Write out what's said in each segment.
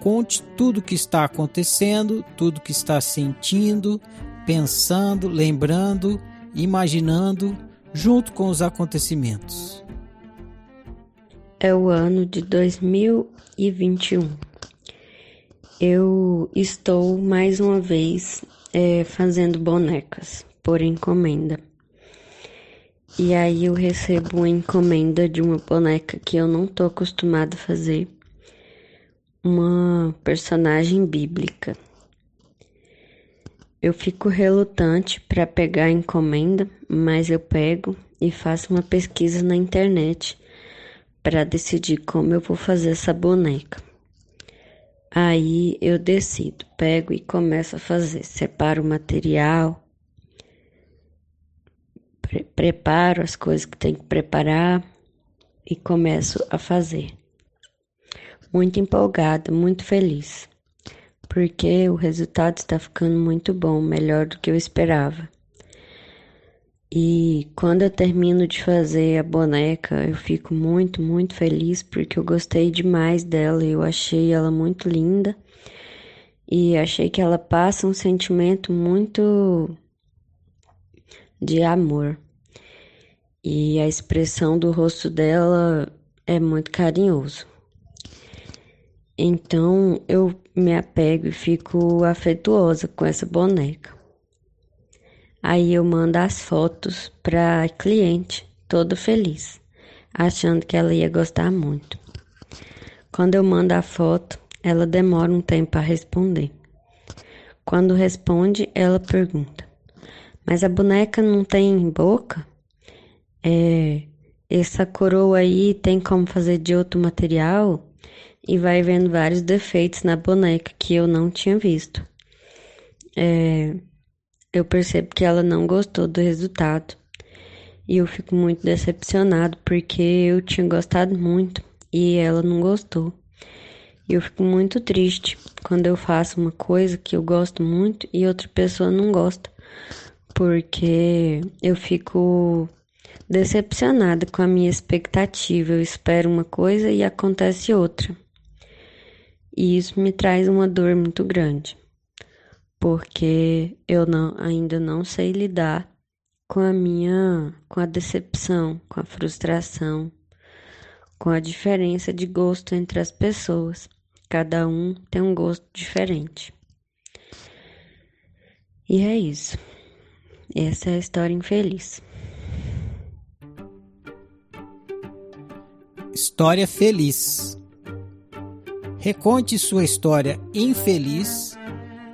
Conte tudo o que está acontecendo, tudo que está sentindo, pensando, lembrando, imaginando, junto com os acontecimentos. É o ano de 2021. Eu estou mais uma vez é, fazendo bonecas por encomenda. E aí eu recebo uma encomenda de uma boneca que eu não tô acostumada a fazer, uma personagem bíblica. Eu fico relutante para pegar a encomenda, mas eu pego e faço uma pesquisa na internet para decidir como eu vou fazer essa boneca. Aí eu decido, pego e começo a fazer, separo o material, pre preparo as coisas que tem que preparar e começo a fazer. Muito empolgada, muito feliz, porque o resultado está ficando muito bom, melhor do que eu esperava. E quando eu termino de fazer a boneca, eu fico muito, muito feliz porque eu gostei demais dela, eu achei ela muito linda e achei que ela passa um sentimento muito de amor. E a expressão do rosto dela é muito carinhoso. Então eu me apego e fico afetuosa com essa boneca. Aí eu mando as fotos para cliente, todo feliz, achando que ela ia gostar muito. Quando eu mando a foto, ela demora um tempo a responder. Quando responde, ela pergunta: mas a boneca não tem boca? É, essa coroa aí tem como fazer de outro material? E vai vendo vários defeitos na boneca que eu não tinha visto. É, eu percebo que ela não gostou do resultado. E eu fico muito decepcionado porque eu tinha gostado muito e ela não gostou. E eu fico muito triste quando eu faço uma coisa que eu gosto muito e outra pessoa não gosta porque eu fico decepcionada com a minha expectativa. Eu espero uma coisa e acontece outra. E isso me traz uma dor muito grande, porque eu não, ainda não sei lidar com a minha, com a decepção, com a frustração, com a diferença de gosto entre as pessoas. Cada um tem um gosto diferente. E é isso. Essa é a história infeliz. História feliz. Reconte sua história infeliz,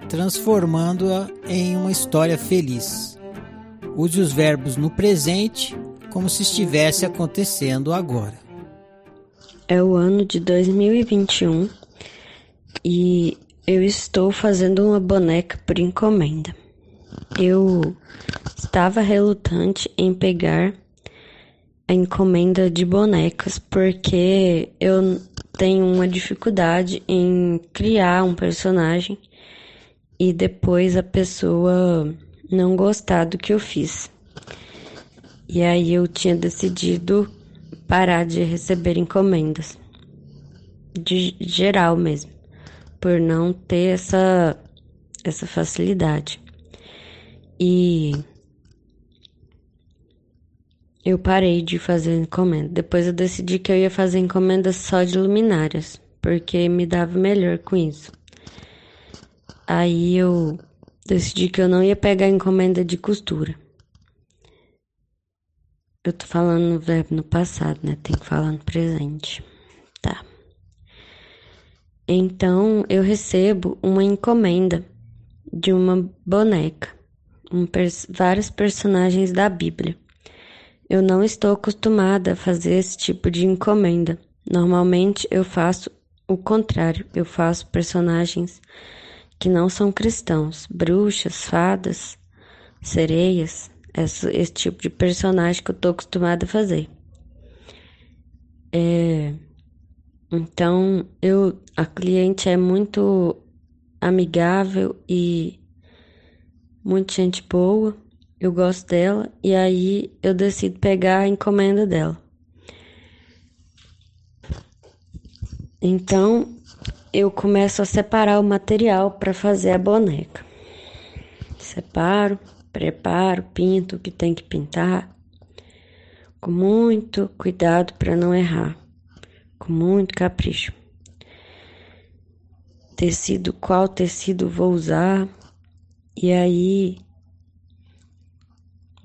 transformando-a em uma história feliz. Use os verbos no presente como se estivesse acontecendo agora. É o ano de 2021 e eu estou fazendo uma boneca por encomenda. Eu estava relutante em pegar a encomenda de bonecas porque eu tenho uma dificuldade em criar um personagem e depois a pessoa não gostar do que eu fiz. E aí eu tinha decidido parar de receber encomendas. De geral mesmo. Por não ter essa, essa facilidade. E eu parei de fazer encomenda. Depois eu decidi que eu ia fazer encomendas só de luminárias, porque me dava melhor com isso. Aí eu decidi que eu não ia pegar encomenda de costura. Eu tô falando no verbo no passado, né? Tem que falar no presente. Tá. Então eu recebo uma encomenda de uma boneca, um pers vários personagens da Bíblia. Eu não estou acostumada a fazer esse tipo de encomenda. Normalmente eu faço o contrário, eu faço personagens que não são cristãos, bruxas, fadas, sereias, esse, esse tipo de personagem que eu estou acostumada a fazer. É, então, eu, a cliente é muito amigável e muito gente boa eu gosto dela e aí eu decido pegar a encomenda dela. Então eu começo a separar o material para fazer a boneca. Separo, preparo, pinto o que tem que pintar, com muito cuidado para não errar, com muito capricho. Tecido, qual tecido vou usar, e aí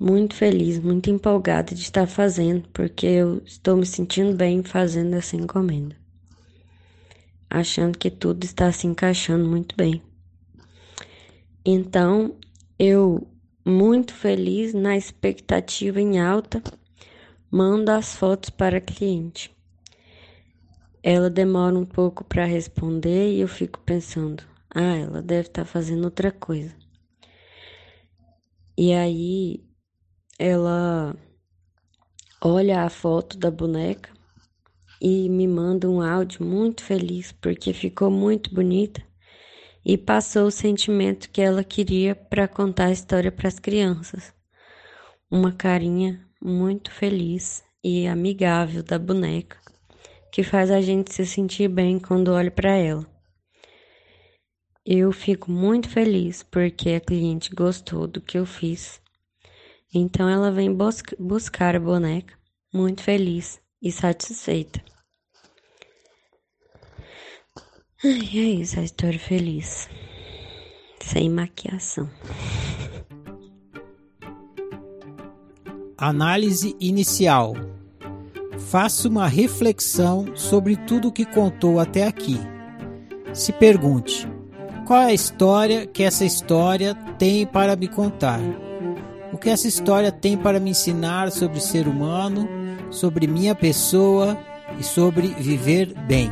muito feliz, muito empolgada de estar fazendo, porque eu estou me sentindo bem fazendo essa encomenda. Achando que tudo está se encaixando muito bem. Então, eu, muito feliz, na expectativa em alta, mando as fotos para a cliente. Ela demora um pouco para responder e eu fico pensando: ah, ela deve estar fazendo outra coisa. E aí ela olha a foto da boneca e me manda um áudio muito feliz porque ficou muito bonita e passou o sentimento que ela queria para contar a história para as crianças. Uma carinha muito feliz e amigável da boneca que faz a gente se sentir bem quando olha para ela. Eu fico muito feliz porque a cliente gostou do que eu fiz então ela vem buscar a boneca, muito feliz e satisfeita. E é isso, a história feliz. Sem maquiação. Análise inicial. Faça uma reflexão sobre tudo o que contou até aqui. Se pergunte: qual é a história que essa história tem para me contar? O que essa história tem para me ensinar sobre ser humano, sobre minha pessoa e sobre viver bem?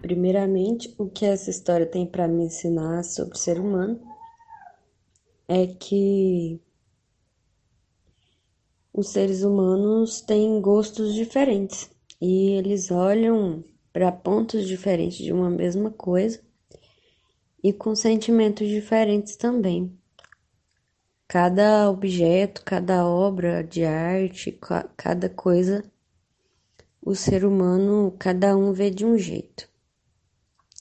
Primeiramente, o que essa história tem para me ensinar sobre ser humano é que os seres humanos têm gostos diferentes e eles olham para pontos diferentes de uma mesma coisa e com sentimentos diferentes também. Cada objeto, cada obra de arte, cada coisa, o ser humano, cada um vê de um jeito.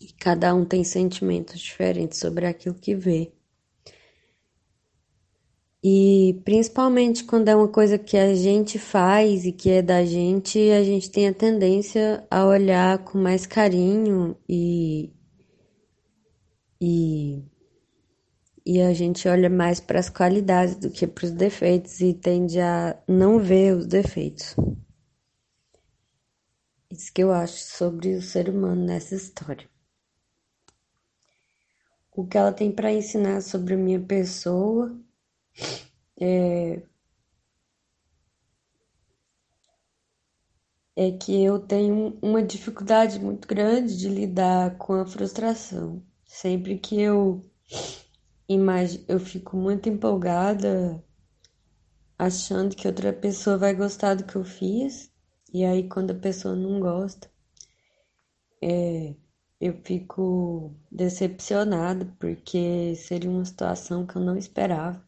E cada um tem sentimentos diferentes sobre aquilo que vê. E principalmente quando é uma coisa que a gente faz e que é da gente, a gente tem a tendência a olhar com mais carinho e e, e a gente olha mais para as qualidades do que para os defeitos e tende a não ver os defeitos. Isso que eu acho sobre o ser humano nessa história. O que ela tem para ensinar sobre a minha pessoa é, é que eu tenho uma dificuldade muito grande de lidar com a frustração. Sempre que eu imag... eu fico muito empolgada achando que outra pessoa vai gostar do que eu fiz, e aí quando a pessoa não gosta, é, eu fico decepcionada porque seria uma situação que eu não esperava.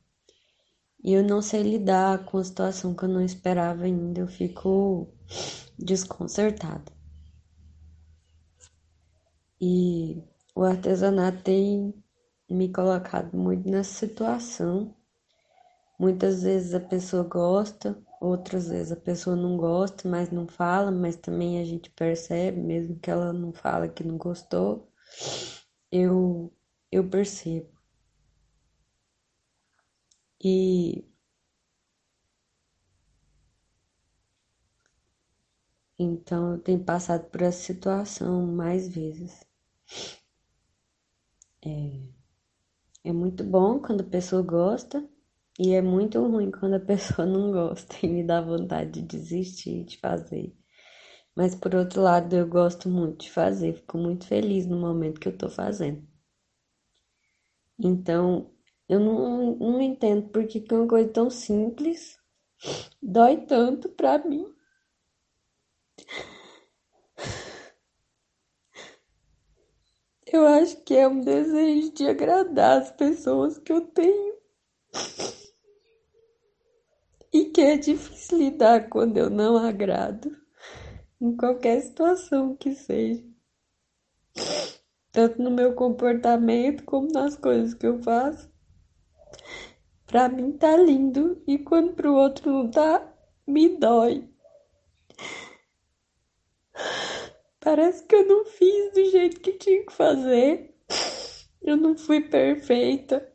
E eu não sei lidar com a situação que eu não esperava ainda, eu fico desconcertada. E o artesanato tem me colocado muito nessa situação. Muitas vezes a pessoa gosta, outras vezes a pessoa não gosta, mas não fala, mas também a gente percebe, mesmo que ela não fala que não gostou, eu, eu percebo. E então eu tenho passado por essa situação mais vezes. É, é muito bom quando a pessoa gosta e é muito ruim quando a pessoa não gosta e me dá vontade de desistir de fazer. Mas por outro lado, eu gosto muito de fazer, fico muito feliz no momento que eu tô fazendo. Então, eu não, não entendo por que uma coisa tão simples dói tanto pra mim. Eu acho que é um desejo de agradar as pessoas que eu tenho. E que é difícil lidar quando eu não agrado, em qualquer situação que seja. Tanto no meu comportamento como nas coisas que eu faço. Pra mim tá lindo e quando pro outro não tá, me dói. Parece que eu não fiz do jeito que tinha que fazer. Eu não fui perfeita.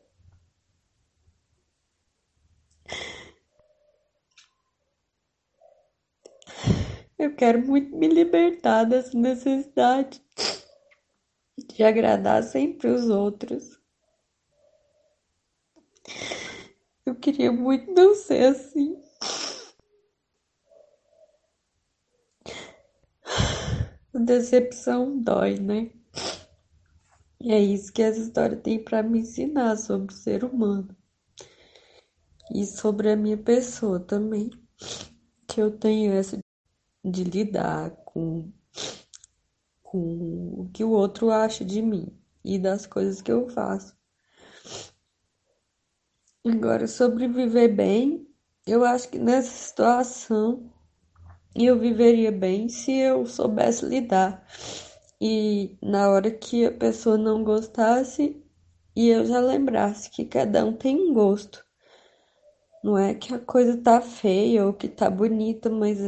Eu quero muito me libertar dessa necessidade de agradar sempre os outros. Eu queria muito não ser assim. Decepção dói, né? E é isso que essa história tem para me ensinar sobre o ser humano. E sobre a minha pessoa também. Que eu tenho essa de lidar com, com o que o outro acha de mim e das coisas que eu faço. Agora, sobre viver bem, eu acho que nessa situação e eu viveria bem se eu soubesse lidar. E na hora que a pessoa não gostasse, e eu já lembrasse que cada um tem um gosto. Não é que a coisa tá feia ou que tá bonita, mas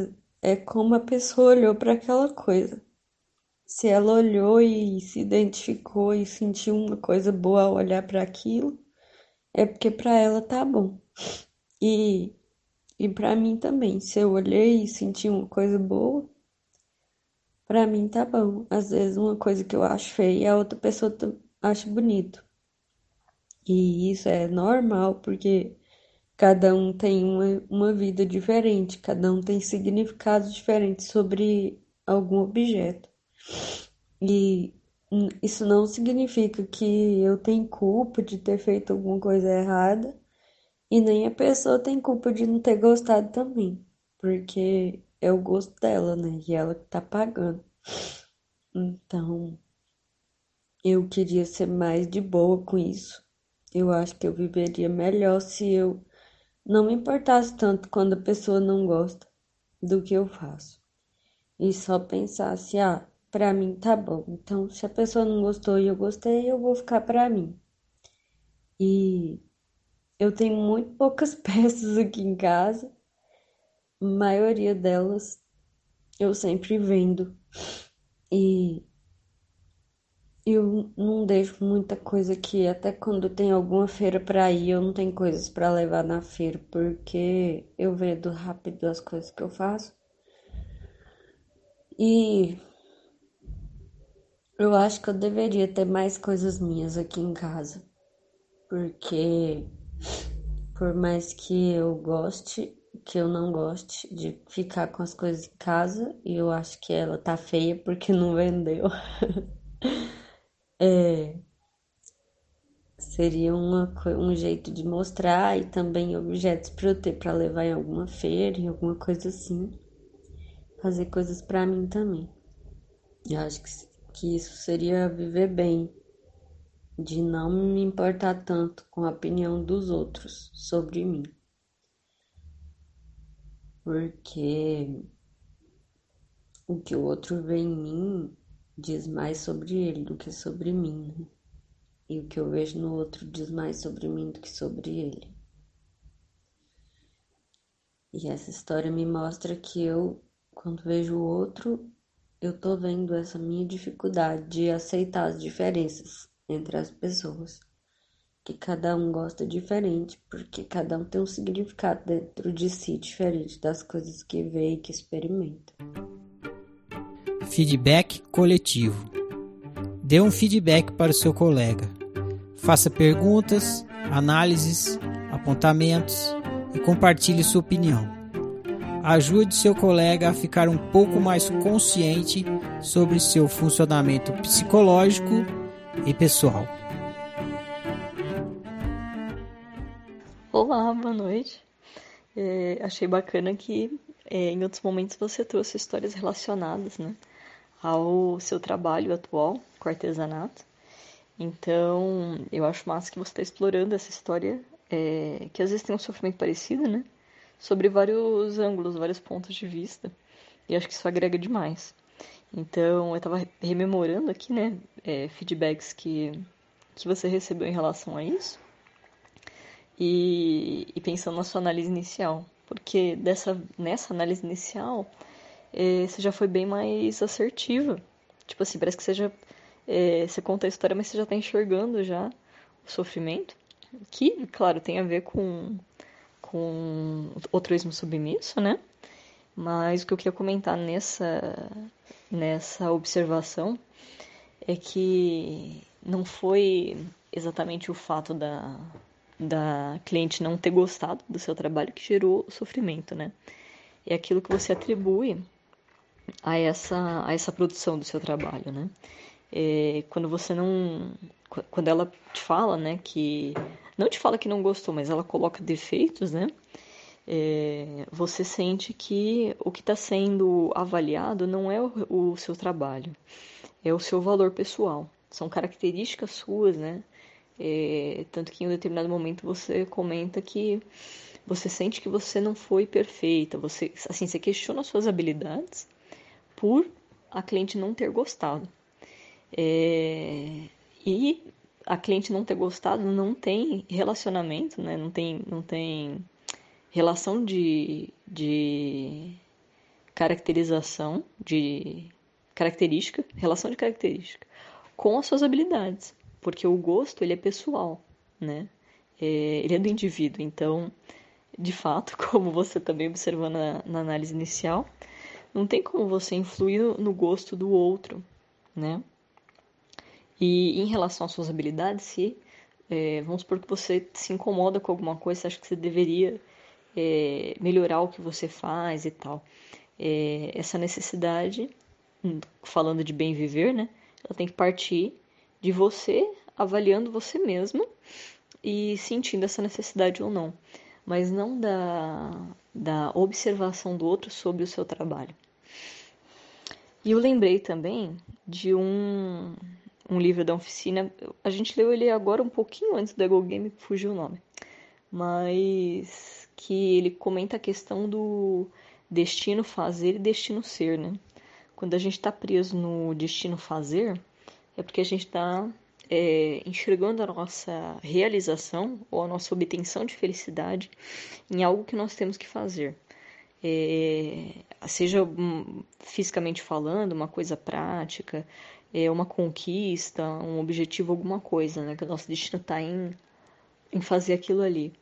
é como a pessoa olhou para aquela coisa. Se ela olhou e se identificou e sentiu uma coisa boa ao olhar para aquilo, é porque para ela tá bom. E e para mim também, se eu olhei e senti uma coisa boa, para mim tá bom. Às vezes uma coisa que eu acho feia, a outra pessoa acha bonito. E isso é normal, porque cada um tem uma, uma vida diferente, cada um tem significados diferentes sobre algum objeto. E isso não significa que eu tenho culpa de ter feito alguma coisa errada e nem a pessoa tem culpa de não ter gostado também, porque é o gosto dela, né? E ela que tá pagando. Então, eu queria ser mais de boa com isso. Eu acho que eu viveria melhor se eu não me importasse tanto quando a pessoa não gosta do que eu faço. E só pensasse, ah, pra mim tá bom. Então, se a pessoa não gostou e eu gostei, eu vou ficar pra mim. E eu tenho muito poucas peças aqui em casa. A maioria delas eu sempre vendo. E eu não deixo muita coisa aqui, até quando tem alguma feira para ir, eu não tenho coisas para levar na feira, porque eu vendo rápido as coisas que eu faço. E eu acho que eu deveria ter mais coisas minhas aqui em casa, porque por mais que eu goste, que eu não goste de ficar com as coisas em casa, e eu acho que ela tá feia porque não vendeu. é, seria uma, um jeito de mostrar e também objetos para eu ter para levar em alguma feira, em alguma coisa assim. Fazer coisas para mim também. Eu acho que, que isso seria viver bem, de não me importar tanto com a opinião dos outros sobre mim. Porque o que o outro vê em mim diz mais sobre ele do que sobre mim. Né? E o que eu vejo no outro diz mais sobre mim do que sobre ele. E essa história me mostra que eu, quando vejo o outro, eu tô vendo essa minha dificuldade de aceitar as diferenças entre as pessoas. Que cada um gosta diferente, porque cada um tem um significado dentro de si diferente das coisas que vê e que experimenta. Feedback coletivo. Dê um feedback para o seu colega. Faça perguntas, análises, apontamentos e compartilhe sua opinião. Ajude seu colega a ficar um pouco mais consciente sobre seu funcionamento psicológico e pessoal. Olá, boa noite. É, achei bacana que é, em outros momentos você trouxe histórias relacionadas né, ao seu trabalho atual com artesanato. Então, eu acho massa que você está explorando essa história, é, que às vezes tem um sofrimento parecido, né? Sobre vários ângulos, vários pontos de vista. E acho que isso agrega demais. Então, eu estava rememorando aqui, né? É, feedbacks que, que você recebeu em relação a isso. E, e pensando na sua análise inicial. Porque dessa, nessa análise inicial, é, você já foi bem mais assertiva. Tipo assim, parece que você já é, você conta a história, mas você já está enxergando já o sofrimento, que, claro, tem a ver com, com o altruísmo submisso, né? Mas o que eu queria comentar nessa, nessa observação é que não foi exatamente o fato da, da cliente não ter gostado do seu trabalho que gerou o sofrimento, né? É aquilo que você atribui a essa, a essa produção do seu trabalho, né? é, quando você não. Quando ela te fala, né, que. Não te fala que não gostou, mas ela coloca defeitos, né? É, você sente que o que está sendo avaliado não é o, o, seu trabalho, é o seu valor pessoal. São características suas, né? É, tanto que em um determinado momento você comenta que você sente que você não foi perfeita, você, assim, você questiona suas habilidades por a cliente não ter gostado. É, e a cliente não ter gostado não tem relacionamento, né? não, tem, não tem relação de, de caracterização, de característica, relação de característica com as suas habilidades, porque o gosto ele é pessoal, né? É, ele é do indivíduo, então, de fato, como você também observou na, na análise inicial, não tem como você influir no, gosto do outro, né? E em relação às suas habilidades, se é, vamos supor que você se incomoda com alguma coisa, acha que você deveria é, melhorar o que você faz e tal. É, essa necessidade, hum, falando de bem viver, né? Ela tem que partir de você avaliando você mesmo e sentindo essa necessidade ou não, mas não da, da observação do outro sobre o seu trabalho. E eu lembrei também de um, um livro da oficina. A gente leu ele agora um pouquinho antes do Ego Game, fugiu o nome. Mas que ele comenta a questão do destino fazer e destino ser, né? Quando a gente está preso no destino fazer, é porque a gente está é, enxergando a nossa realização ou a nossa obtenção de felicidade em algo que nós temos que fazer. É, seja hum, fisicamente falando, uma coisa prática, é, uma conquista, um objetivo, alguma coisa, né? Que o nosso destino está em, em fazer aquilo ali.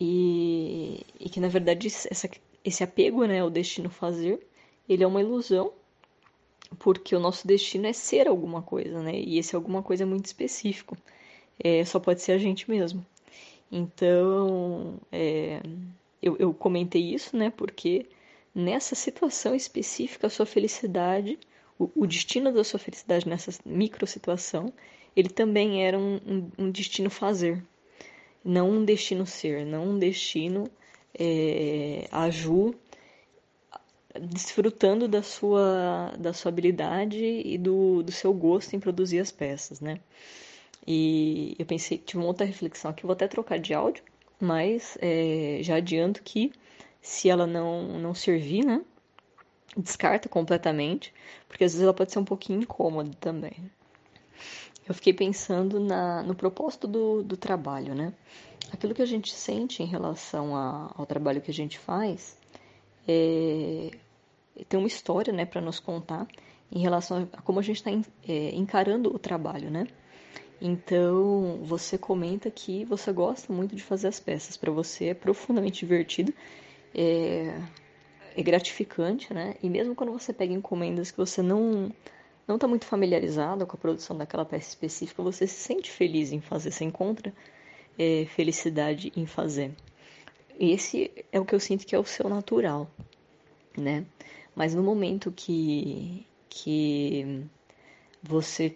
E, e que, na verdade, essa, esse apego né, ao destino fazer, ele é uma ilusão, porque o nosso destino é ser alguma coisa, né? E esse alguma coisa é muito específico. É, só pode ser a gente mesmo. Então, é, eu, eu comentei isso, né? Porque nessa situação específica, a sua felicidade o, o destino da sua felicidade nessa micro situação, ele também era um, um, um destino fazer, não um destino ser, não um destino é, a Ju desfrutando da sua, da sua habilidade e do, do seu gosto em produzir as peças, né? E eu pensei, tive uma outra reflexão aqui, vou até trocar de áudio, mas é, já adianto que se ela não, não servir, né? Descarta completamente, porque às vezes ela pode ser um pouquinho incômoda também. Eu fiquei pensando na, no propósito do, do trabalho, né? Aquilo que a gente sente em relação a, ao trabalho que a gente faz é, tem uma história, né, para nos contar em relação a como a gente está é, encarando o trabalho, né? Então, você comenta que você gosta muito de fazer as peças, para você é profundamente divertido, é, é gratificante, né? E mesmo quando você pega encomendas que você não não está muito familiarizado com a produção daquela peça específica, você se sente feliz em fazer, você encontra é, felicidade em fazer. Esse é o que eu sinto que é o seu natural, né? Mas no momento que, que você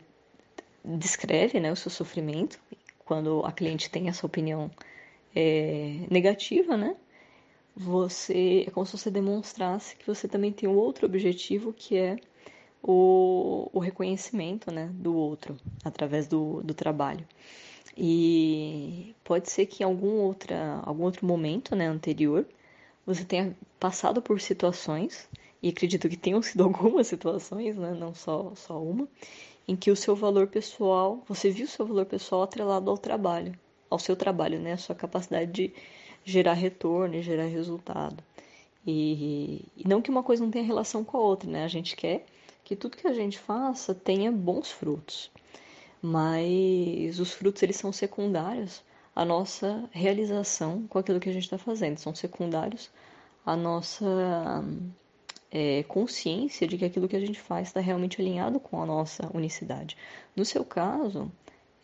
descreve né, o seu sofrimento, quando a cliente tem essa opinião é, negativa, né? Você é como se você demonstrasse que você também tem um outro objetivo que é o, o reconhecimento né, do outro através do, do trabalho. E pode ser que em algum, outra, algum outro momento né, anterior você tenha passado por situações e acredito que tenham sido algumas situações, né, não só, só uma, em que o seu valor pessoal, você viu o seu valor pessoal atrelado ao trabalho, ao seu trabalho, né, a sua capacidade de gerar retorno e gerar resultado. E, e não que uma coisa não tenha relação com a outra, né? A gente quer que tudo que a gente faça tenha bons frutos. Mas os frutos eles são secundários à nossa realização com aquilo que a gente está fazendo, são secundários à nossa é, consciência de que aquilo que a gente faz está realmente alinhado com a nossa unicidade. No seu caso,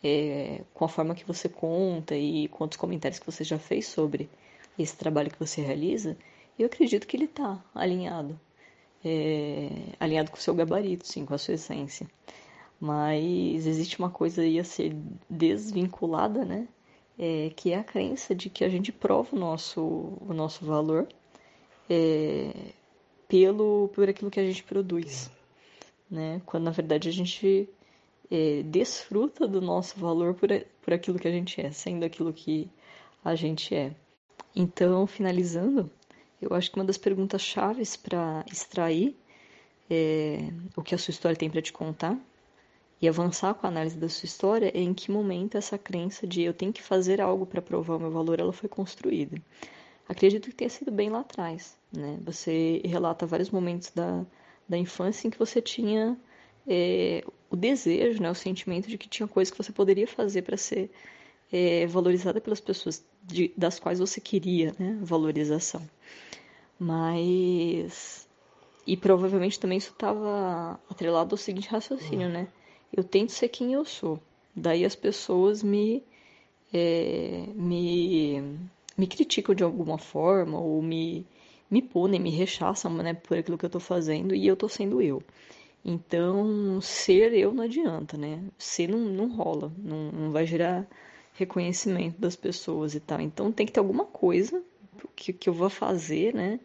é, com a forma que você conta e com os comentários que você já fez sobre esse trabalho que você realiza, eu acredito que ele está alinhado. É, alinhado com o seu gabarito, sim, com a sua essência. Mas existe uma coisa aí a ser desvinculada, né? É, que é a crença de que a gente prova o nosso, o nosso valor é, pelo por aquilo que a gente produz, né? Quando na verdade a gente é, desfruta do nosso valor por, por aquilo que a gente é, sendo aquilo que a gente é. Então, finalizando, eu acho que uma das perguntas chaves para extrair é, o que a sua história tem para te contar e avançar com a análise da sua história é em que momento essa crença de eu tenho que fazer algo para provar o meu valor ela foi construída. Acredito que tenha sido bem lá atrás, né? Você relata vários momentos da, da infância em que você tinha é, o desejo, né, o sentimento de que tinha coisas que você poderia fazer para ser é, valorizada pelas pessoas de, das quais você queria né, valorização. Mas. E provavelmente também isso estava atrelado ao seguinte raciocínio, né? Eu tento ser quem eu sou. Daí as pessoas me. É, me me criticam de alguma forma ou me, me punem, me rechaçam né, por aquilo que eu estou fazendo e eu estou sendo eu. Então, ser eu não adianta, né? Ser não, não rola, não, não vai gerar reconhecimento das pessoas e tal. Então, tem que ter alguma coisa que, que eu vou fazer, né?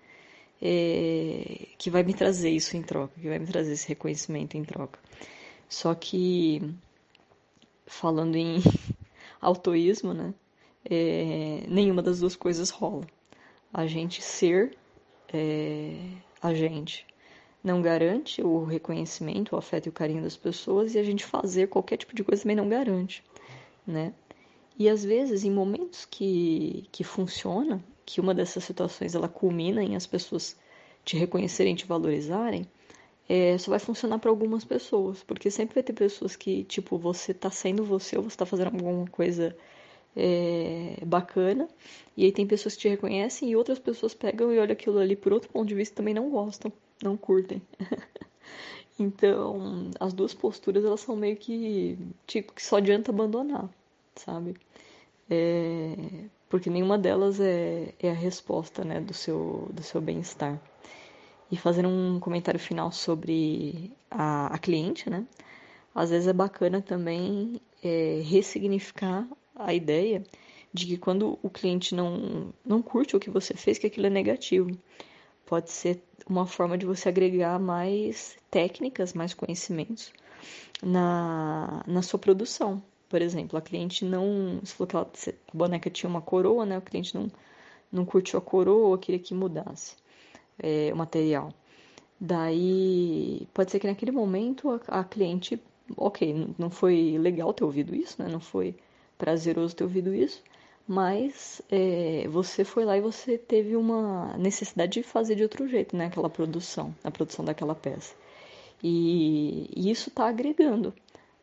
É, que vai me trazer isso em troca, que vai me trazer esse reconhecimento em troca. Só que, falando em autoísmo, né? é, nenhuma das duas coisas rola. A gente ser é, a gente não garante o reconhecimento, o afeto e o carinho das pessoas e a gente fazer qualquer tipo de coisa também não garante, né? E às vezes, em momentos que, que funciona, que uma dessas situações ela culmina em as pessoas te reconhecerem, te valorizarem, é, só vai funcionar para algumas pessoas, porque sempre vai ter pessoas que, tipo, você tá sendo você ou você tá fazendo alguma coisa é, bacana. E aí tem pessoas que te reconhecem e outras pessoas pegam e olham aquilo ali por outro ponto de vista também não gostam, não curtem. então, as duas posturas elas são meio que tipo que só adianta abandonar, sabe? É, porque nenhuma delas é, é a resposta né, do seu, do seu bem-estar. E fazendo um comentário final sobre a, a cliente, né? às vezes é bacana também é, ressignificar a ideia de que quando o cliente não, não curte o que você fez, que aquilo é negativo. Pode ser uma forma de você agregar mais técnicas, mais conhecimentos na, na sua produção. Por exemplo, a cliente não. Você falou que ela, a boneca tinha uma coroa, né? O cliente não, não curtiu a coroa, queria que mudasse é, o material. Daí, pode ser que naquele momento a, a cliente, ok, não foi legal ter ouvido isso, né? Não foi prazeroso ter ouvido isso, mas é, você foi lá e você teve uma necessidade de fazer de outro jeito, né? Aquela produção, a produção daquela peça. E, e isso está agregando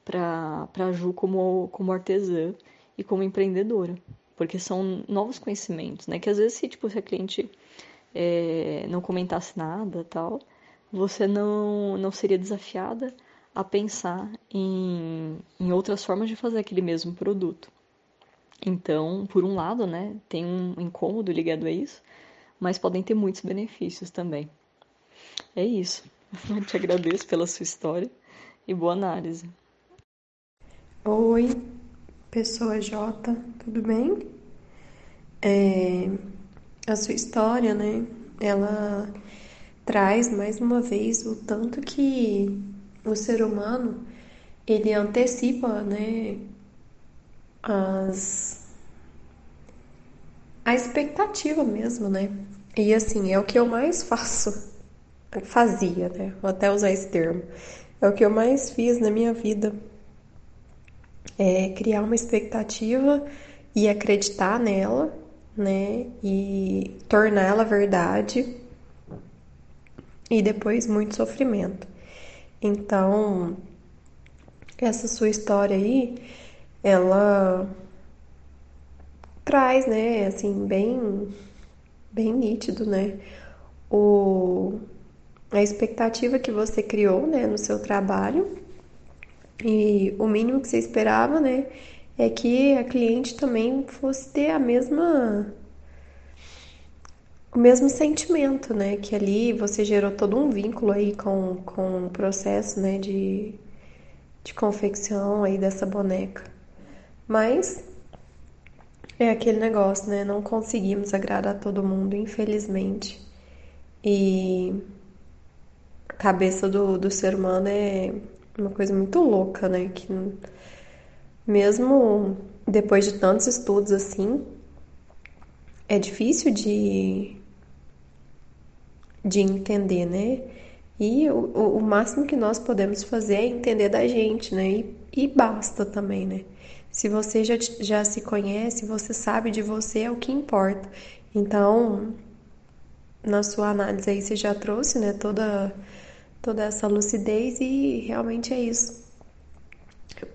para a Ju como, como artesã e como empreendedora, porque são novos conhecimentos, né? Que às vezes se, tipo, se a cliente é, não comentasse nada tal, você não, não seria desafiada a pensar em, em outras formas de fazer aquele mesmo produto. Então, por um lado, né, tem um incômodo ligado a isso, mas podem ter muitos benefícios também. É isso. Eu te agradeço pela sua história e boa análise. Oi, pessoa J, tudo bem? É, a sua história, né? Ela traz mais uma vez o tanto que o ser humano ele antecipa, né, as a expectativa mesmo, né? E assim, é o que eu mais faço. Fazia, né? Vou até usar esse termo. É o que eu mais fiz na minha vida. É criar uma expectativa e acreditar nela, né? E tornar ela verdade. E depois muito sofrimento. Então, essa sua história aí, ela traz, né, assim, bem, bem nítido, né, o, a expectativa que você criou, né, no seu trabalho e o mínimo que você esperava, né, é que a cliente também fosse ter a mesma o mesmo sentimento, né? Que ali você gerou todo um vínculo aí com, com o processo, né? De, de confecção aí dessa boneca. Mas é aquele negócio, né? Não conseguimos agradar todo mundo, infelizmente. E a cabeça do, do ser humano é uma coisa muito louca, né? Que mesmo depois de tantos estudos assim, é difícil de, de entender, né? E o, o máximo que nós podemos fazer é entender da gente, né? E, e basta também, né? Se você já, já se conhece, você sabe de você, é o que importa. Então, na sua análise aí, você já trouxe, né, toda, toda essa lucidez e realmente é isso.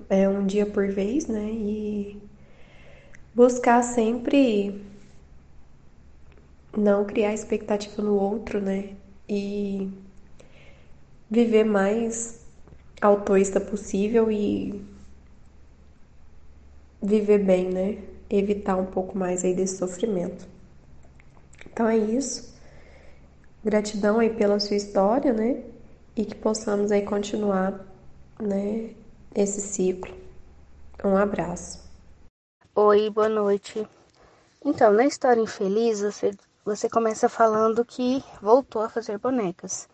É um dia por vez, né? E buscar sempre não criar expectativa no outro, né? E viver mais altruísta possível e viver bem, né? Evitar um pouco mais aí desse sofrimento. Então é isso. Gratidão aí pela sua história, né? E que possamos aí continuar, né, esse ciclo. Um abraço. Oi, boa noite. Então, na história infeliz, você você começa falando que voltou a fazer bonecas.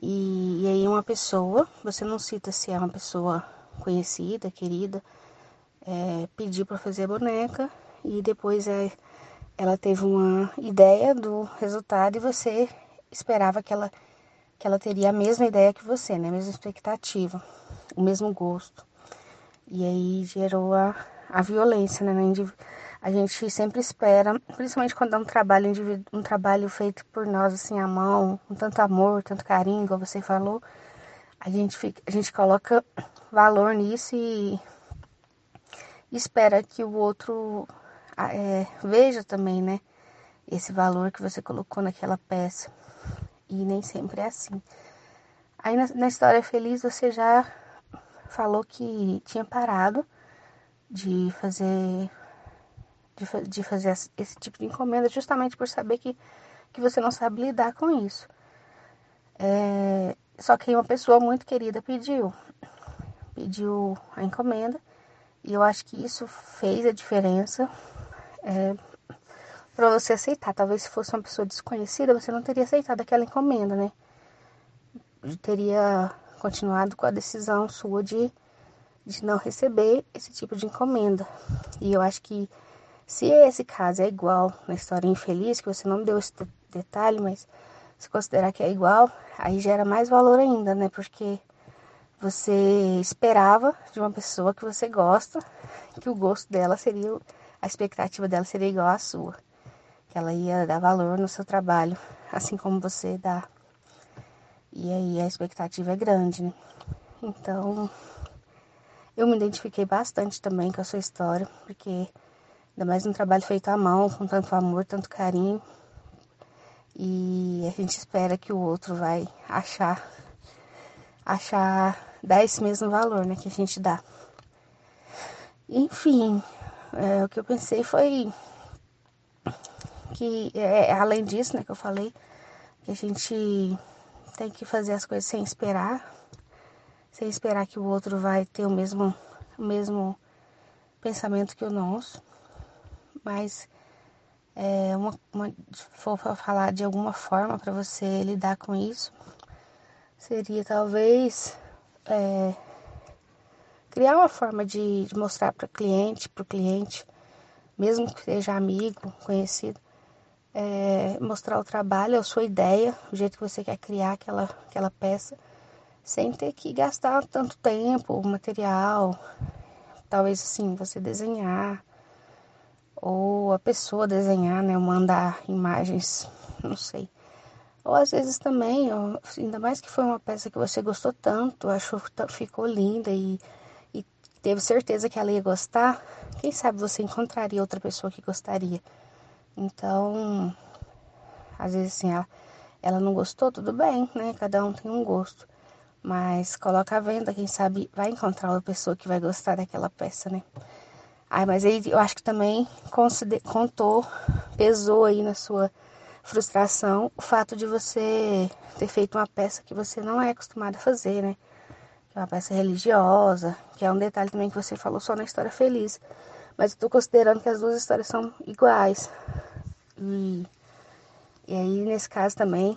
E, e, aí uma pessoa, você não cita se é uma pessoa conhecida, querida, é, pediu para fazer a boneca e depois é, ela teve uma ideia do resultado e você esperava que ela, que ela teria a mesma ideia que você, né? A mesma expectativa, o mesmo gosto. E aí gerou a, a violência né, a gente sempre espera, principalmente quando é um trabalho um trabalho feito por nós assim à mão, com tanto amor, tanto carinho, como você falou, a gente fica, a gente coloca valor nisso e espera que o outro é, veja também, né, esse valor que você colocou naquela peça. E nem sempre é assim. Aí na, na história feliz você já falou que tinha parado de fazer de, de fazer esse tipo de encomenda, justamente por saber que, que você não sabe lidar com isso. É, só que uma pessoa muito querida pediu. pediu a encomenda e eu acho que isso fez a diferença é, para você aceitar. Talvez se fosse uma pessoa desconhecida, você não teria aceitado aquela encomenda, né? Teria continuado com a decisão sua de, de não receber esse tipo de encomenda. E eu acho que se esse caso é igual na história infeliz, que você não deu esse detalhe, mas se considerar que é igual, aí gera mais valor ainda, né? Porque você esperava de uma pessoa que você gosta, que o gosto dela seria, a expectativa dela seria igual à sua. Que ela ia dar valor no seu trabalho, assim como você dá. E aí a expectativa é grande, né? Então, eu me identifiquei bastante também com a sua história, porque ainda mais um trabalho feito à mão, com tanto amor, tanto carinho, e a gente espera que o outro vai achar achar dar esse mesmo valor né, que a gente dá. Enfim, é, o que eu pensei foi que é, além disso, né, que eu falei, que a gente tem que fazer as coisas sem esperar, sem esperar que o outro vai ter o mesmo, o mesmo pensamento que o nosso, mas é, uma, uma, for falar de alguma forma para você lidar com isso, seria talvez é, criar uma forma de, de mostrar para o cliente, para o cliente, mesmo que seja amigo, conhecido, é, mostrar o trabalho, a sua ideia, o jeito que você quer criar aquela, aquela peça, sem ter que gastar tanto tempo, material, talvez assim, você desenhar, ou a pessoa desenhar, né, mandar imagens, não sei. Ou às vezes também, ainda mais que foi uma peça que você gostou tanto, achou ficou linda e, e teve certeza que ela ia gostar, quem sabe você encontraria outra pessoa que gostaria. Então, às vezes assim, ela, ela não gostou, tudo bem, né? Cada um tem um gosto. Mas coloca a venda, quem sabe vai encontrar uma pessoa que vai gostar daquela peça, né? Ai, mas aí eu acho que também contou, pesou aí na sua frustração o fato de você ter feito uma peça que você não é acostumado a fazer, né? Que é uma peça religiosa, que é um detalhe também que você falou só na história feliz. Mas tô considerando que as duas histórias são iguais. E, e aí, nesse caso também,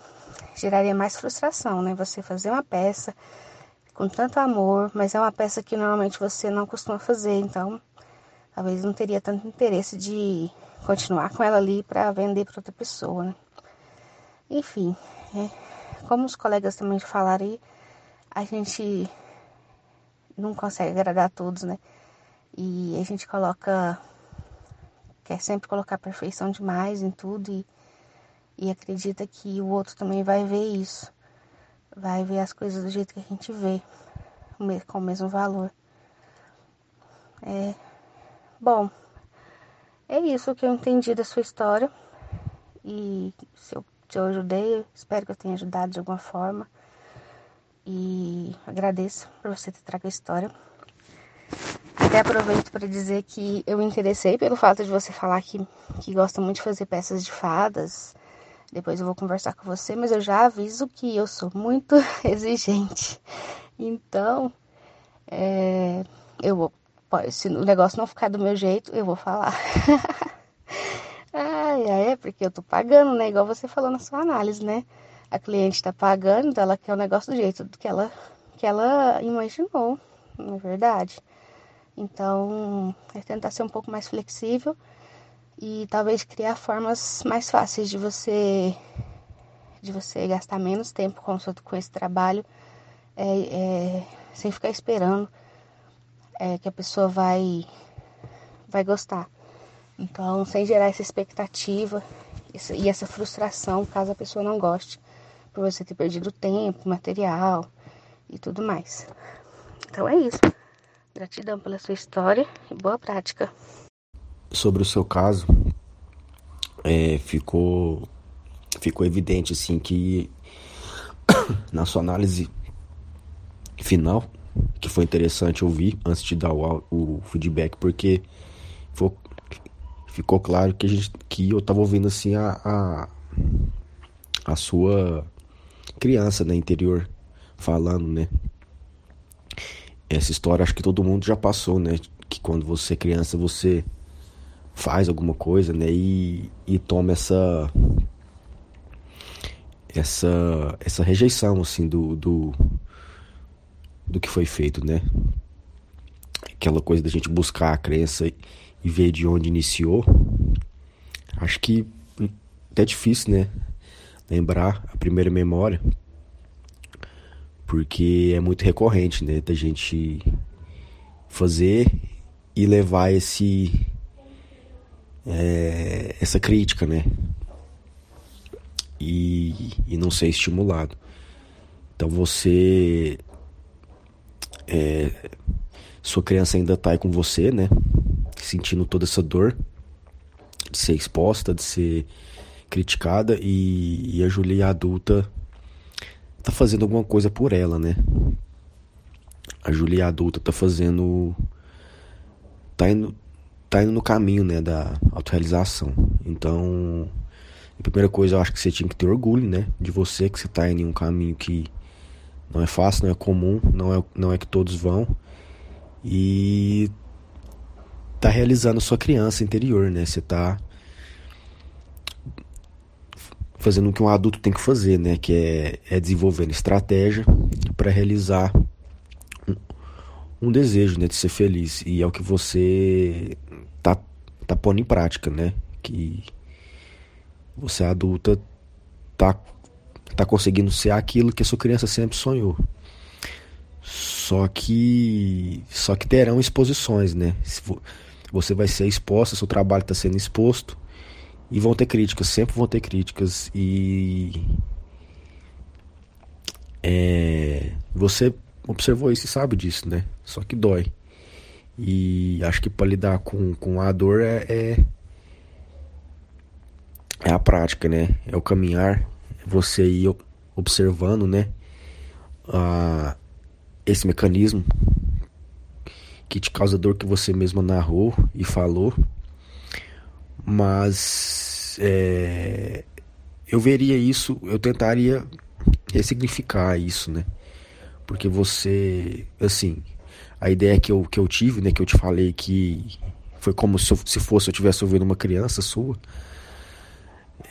geraria mais frustração, né? Você fazer uma peça com tanto amor, mas é uma peça que normalmente você não costuma fazer, então talvez não teria tanto interesse de continuar com ela ali para vender para outra pessoa, né? Enfim, é, como os colegas também falaram a gente não consegue agradar a todos, né? E a gente coloca, quer sempre colocar perfeição demais em tudo e, e acredita que o outro também vai ver isso, vai ver as coisas do jeito que a gente vê, com o mesmo valor. É, Bom, é isso que eu entendi da sua história. E se eu, te ajudei, espero que eu tenha ajudado de alguma forma. E agradeço por você ter trago a história. Até aproveito para dizer que eu me interessei pelo fato de você falar que, que gosta muito de fazer peças de fadas. Depois eu vou conversar com você, mas eu já aviso que eu sou muito exigente. Então, é, eu vou se o negócio não ficar do meu jeito, eu vou falar. ai, ai, é porque eu tô pagando, né? Igual você falou na sua análise, né? A cliente tá pagando, ela quer o negócio do jeito que ela, que ela imaginou, não é verdade? Então, é tentar ser um pouco mais flexível e talvez criar formas mais fáceis de você de você gastar menos tempo com, com esse trabalho é, é, sem ficar esperando é, que a pessoa vai, vai gostar. Então, sem gerar essa expectativa e essa frustração caso a pessoa não goste, por você ter perdido tempo, material e tudo mais. Então é isso. Gratidão pela sua história e boa prática. Sobre o seu caso, é, ficou ficou evidente assim que na sua análise final que foi interessante ouvir antes de dar o, o feedback, porque ficou, ficou claro que, a gente, que eu tava ouvindo assim a, a, a sua criança né, interior falando, né? Essa história acho que todo mundo já passou, né? Que quando você é criança você faz alguma coisa, né? E, e toma essa essa essa rejeição assim do, do do que foi feito, né? Aquela coisa da gente buscar a crença e ver de onde iniciou. Acho que é difícil, né? Lembrar a primeira memória porque é muito recorrente, né, da gente fazer e levar esse é, essa crítica, né, e, e não ser estimulado. Então você é, sua criança ainda está aí com você, né, sentindo toda essa dor de ser exposta, de ser criticada. E, e a Julia adulta tá fazendo alguma coisa por ela, né? A Julia adulta tá fazendo. tá indo, tá indo no caminho, né, da autorrealização. Então, a primeira coisa eu acho que você tinha que ter orgulho, né, de você, que você tá indo em um caminho que não é fácil, não é comum, não é, não é que todos vão. E tá realizando sua criança interior, né? Você tá fazendo o que um adulto tem que fazer, né? Que é, é desenvolvendo estratégia para realizar um, um, desejo, né? De ser feliz. E é o que você tá, tá pondo em prática, né? Que você adulta tá, tá conseguindo ser aquilo que a sua criança sempre sonhou. Só que só que terão exposições, né? Você vai ser exposto, seu trabalho está sendo exposto e vão ter críticas, sempre vão ter críticas. E. É, você observou isso e sabe disso, né? Só que dói. E acho que para lidar com, com a dor é, é, é, a prática, né? É o caminhar, é você ir observando, né? A, esse mecanismo que te causa dor que você mesmo narrou e falou mas é, eu veria isso, eu tentaria ressignificar isso, né? Porque você, assim, a ideia que eu, que eu tive, né, que eu te falei que foi como se, eu, se fosse eu tivesse ouvindo uma criança sua,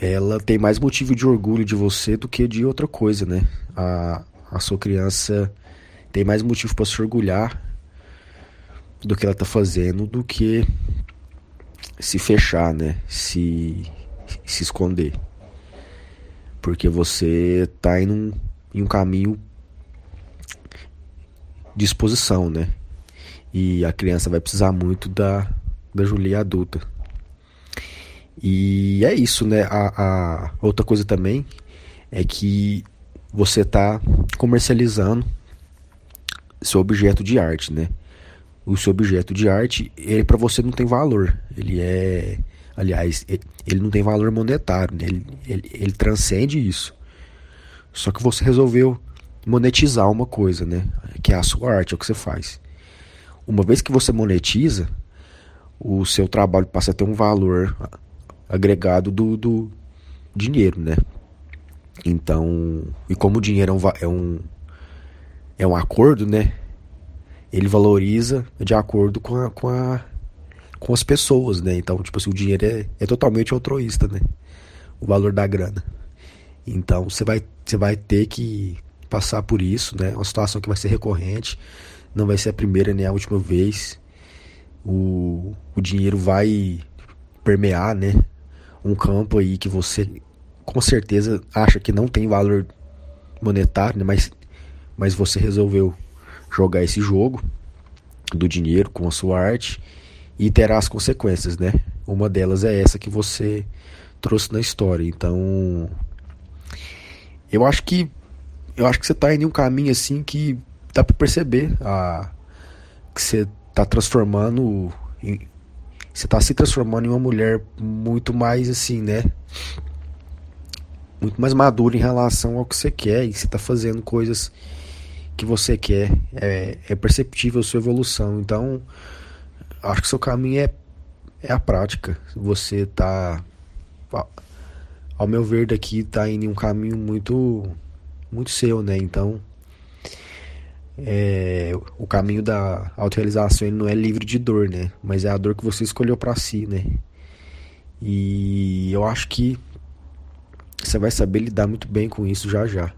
ela tem mais motivo de orgulho de você do que de outra coisa, né? A, a sua criança tem mais motivo para se orgulhar do que ela tá fazendo do que se fechar, né? Se, se esconder. Porque você tá em um, em um caminho de exposição, né? E a criança vai precisar muito da, da Julia adulta. E é isso, né? A, a outra coisa também é que você tá comercializando seu objeto de arte, né? O seu objeto de arte, ele para você não tem valor. Ele é, aliás, ele não tem valor monetário, né? ele, ele, ele transcende isso. Só que você resolveu monetizar uma coisa, né? Que é a sua arte, é o que você faz. Uma vez que você monetiza, o seu trabalho passa a ter um valor agregado do, do dinheiro, né? Então, e como o dinheiro é um, é um, é um acordo, né? Ele valoriza de acordo com, a, com, a, com as pessoas, né? Então, tipo assim, o dinheiro é, é totalmente altruísta, né? O valor da grana. Então, você vai, você vai ter que passar por isso, né? Uma situação que vai ser recorrente, não vai ser a primeira nem a última vez. O, o dinheiro vai permear, né? Um campo aí que você com certeza acha que não tem valor monetário, né? mas, mas você resolveu jogar esse jogo do dinheiro com a sua arte e terá as consequências, né? Uma delas é essa que você trouxe na história. Então, eu acho que eu acho que você está em um caminho assim que dá para perceber a que você está transformando em, você está se transformando em uma mulher muito mais assim, né? Muito mais madura em relação ao que você quer e você está fazendo coisas que você quer, é, é perceptível a sua evolução. Então, acho que seu caminho é, é a prática. Você tá, ao meu ver, daqui tá indo em um caminho muito, muito seu, né? Então, é, o caminho da autorrealização ele não é livre de dor, né? Mas é a dor que você escolheu para si, né? E eu acho que você vai saber lidar muito bem com isso já já.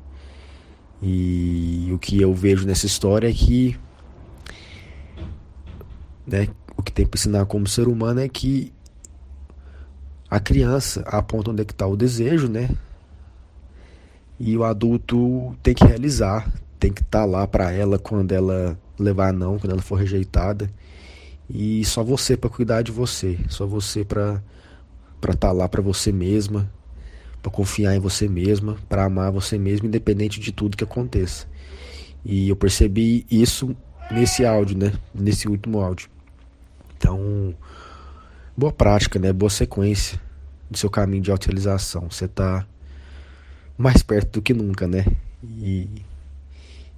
E o que eu vejo nessa história é que né, o que tem para ensinar como ser humano é que a criança aponta onde é está o desejo, né? E o adulto tem que realizar, tem que estar tá lá para ela quando ela levar não, quando ela for rejeitada. E só você para cuidar de você, só você para para estar tá lá para você mesma, para confiar em você mesma, para amar você mesma independente de tudo que aconteça. E eu percebi isso nesse áudio, né? Nesse último áudio. Então, boa prática, né? Boa sequência do seu caminho de autorização. Você está mais perto do que nunca, né? E,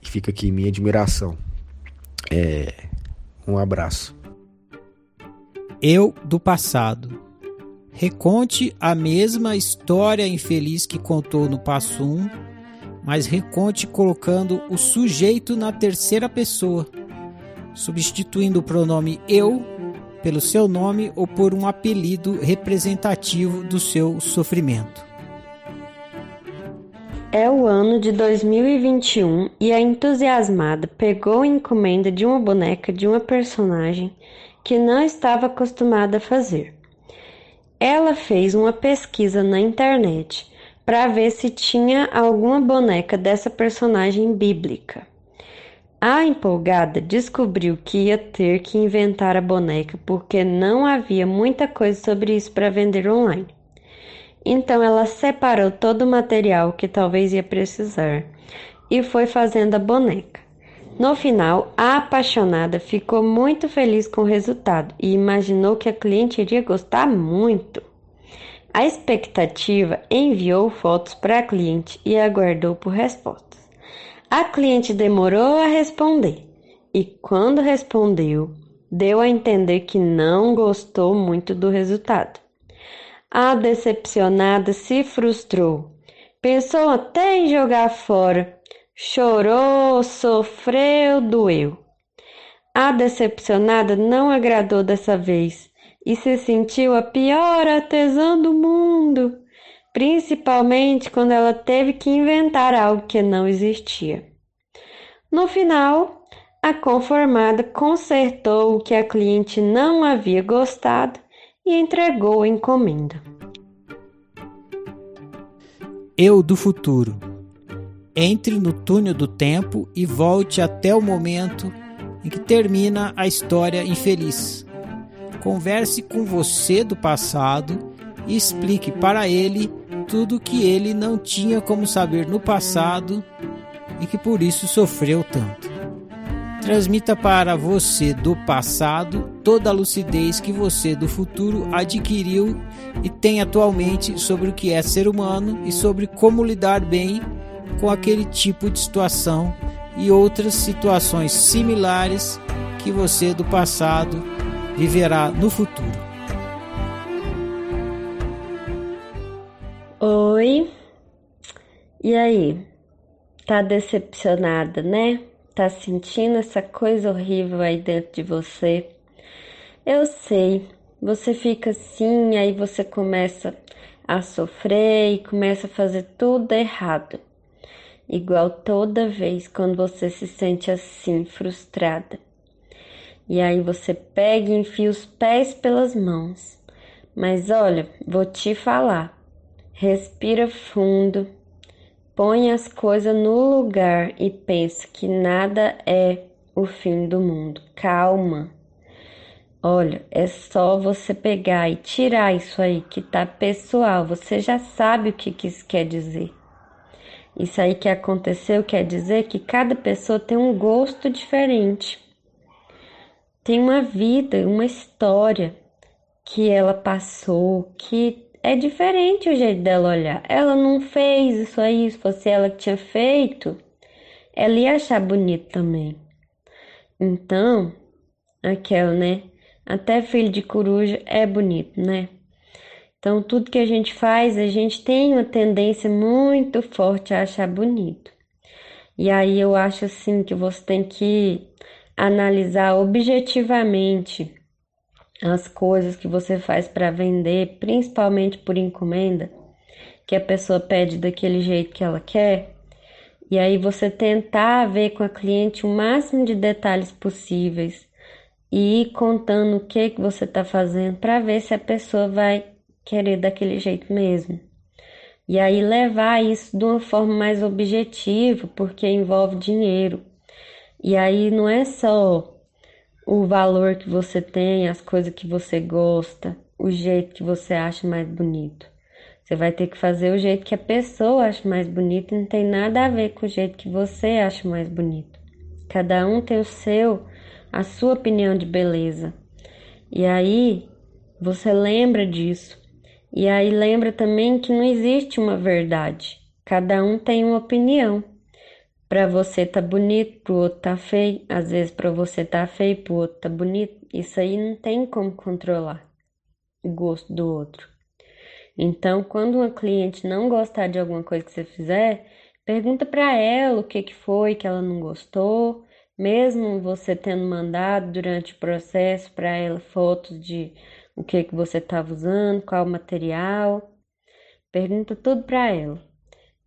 e fica aqui minha admiração. É, um abraço. Eu do passado. Reconte a mesma história infeliz que contou no passo 1, mas reconte colocando o sujeito na terceira pessoa, substituindo o pronome eu pelo seu nome ou por um apelido representativo do seu sofrimento. É o ano de 2021 e a entusiasmada pegou a encomenda de uma boneca de uma personagem que não estava acostumada a fazer. Ela fez uma pesquisa na internet para ver se tinha alguma boneca dessa personagem bíblica. A empolgada descobriu que ia ter que inventar a boneca porque não havia muita coisa sobre isso para vender online. Então ela separou todo o material que talvez ia precisar e foi fazendo a boneca. No final, a apaixonada ficou muito feliz com o resultado e imaginou que a cliente iria gostar muito. A expectativa enviou fotos para a cliente e aguardou por resposta. A cliente demorou a responder e, quando respondeu, deu a entender que não gostou muito do resultado. A decepcionada se frustrou, pensou até em jogar fora, chorou, sofreu, doeu. A decepcionada não agradou dessa vez e se sentiu a pior artesã do mundo principalmente quando ela teve que inventar algo que não existia. No final, a conformada consertou o que a cliente não havia gostado e entregou a encomenda. Eu do futuro. Entre no túnel do tempo e volte até o momento em que termina a história infeliz. Converse com você do passado e explique para ele tudo que ele não tinha como saber no passado e que por isso sofreu tanto. Transmita para você do passado toda a lucidez que você do futuro adquiriu e tem atualmente sobre o que é ser humano e sobre como lidar bem com aquele tipo de situação e outras situações similares que você do passado viverá no futuro. Oi. E aí? Tá decepcionada, né? Tá sentindo essa coisa horrível aí dentro de você? Eu sei. Você fica assim, aí você começa a sofrer e começa a fazer tudo errado. Igual toda vez quando você se sente assim, frustrada. E aí você pega e enfia os pés pelas mãos. Mas olha, vou te falar Respira fundo, põe as coisas no lugar e pensa que nada é o fim do mundo. Calma. Olha, é só você pegar e tirar isso aí que tá pessoal. Você já sabe o que, que isso quer dizer. Isso aí que aconteceu quer dizer que cada pessoa tem um gosto diferente. Tem uma vida, uma história que ela passou, que é diferente o jeito dela olhar. Ela não fez isso aí, se fosse ela que tinha feito, ela ia achar bonito também. Então, aquela, né? Até filho de coruja é bonito, né? Então, tudo que a gente faz, a gente tem uma tendência muito forte a achar bonito. E aí eu acho assim que você tem que analisar objetivamente as coisas que você faz para vender, principalmente por encomenda, que a pessoa pede daquele jeito que ela quer, e aí você tentar ver com a cliente o máximo de detalhes possíveis e ir contando o que que você está fazendo para ver se a pessoa vai querer daquele jeito mesmo. E aí levar isso de uma forma mais objetiva, porque envolve dinheiro. E aí não é só o valor que você tem, as coisas que você gosta, o jeito que você acha mais bonito. Você vai ter que fazer o jeito que a pessoa acha mais bonito não tem nada a ver com o jeito que você acha mais bonito. Cada um tem o seu, a sua opinião de beleza. E aí você lembra disso. E aí lembra também que não existe uma verdade. Cada um tem uma opinião. Para você tá bonito, pro outro tá feio. Às vezes para você tá feio, pro outro tá bonito. Isso aí não tem como controlar o gosto do outro. Então, quando uma cliente não gostar de alguma coisa que você fizer, pergunta para ela o que que foi que ela não gostou, mesmo você tendo mandado durante o processo para ela fotos de o que que você estava usando, qual material. Pergunta tudo para ela,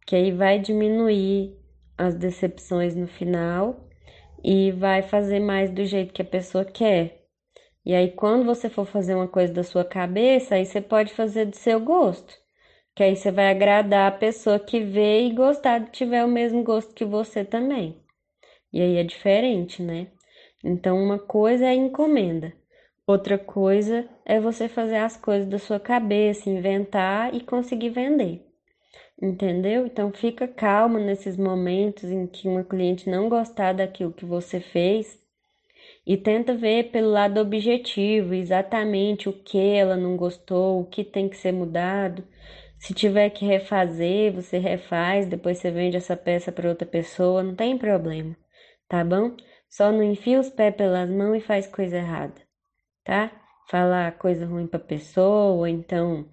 que aí vai diminuir as decepções no final e vai fazer mais do jeito que a pessoa quer. E aí, quando você for fazer uma coisa da sua cabeça, aí você pode fazer do seu gosto. Que aí você vai agradar a pessoa que vê e gostar, tiver o mesmo gosto que você também. E aí é diferente, né? Então, uma coisa é encomenda, outra coisa é você fazer as coisas da sua cabeça, inventar e conseguir vender entendeu? Então fica calma nesses momentos em que uma cliente não gostar daquilo que você fez e tenta ver pelo lado objetivo, exatamente o que ela não gostou, o que tem que ser mudado. Se tiver que refazer, você refaz, depois você vende essa peça para outra pessoa, não tem problema, tá bom? Só não enfia os pés pelas mãos e faz coisa errada, tá? Falar coisa ruim para pessoa, então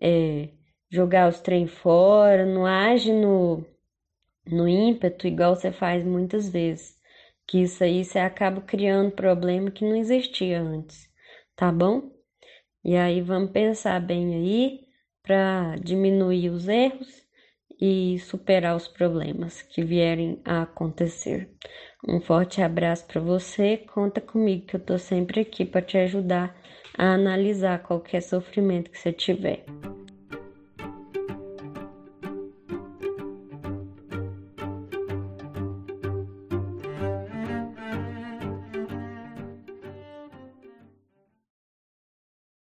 é, jogar os trem fora, não age no, no ímpeto igual você faz muitas vezes. Que isso aí você acaba criando problema que não existia antes, tá bom? E aí vamos pensar bem aí para diminuir os erros e superar os problemas que vierem a acontecer. Um forte abraço para você. Conta comigo que eu tô sempre aqui para te ajudar a analisar qualquer sofrimento que você tiver.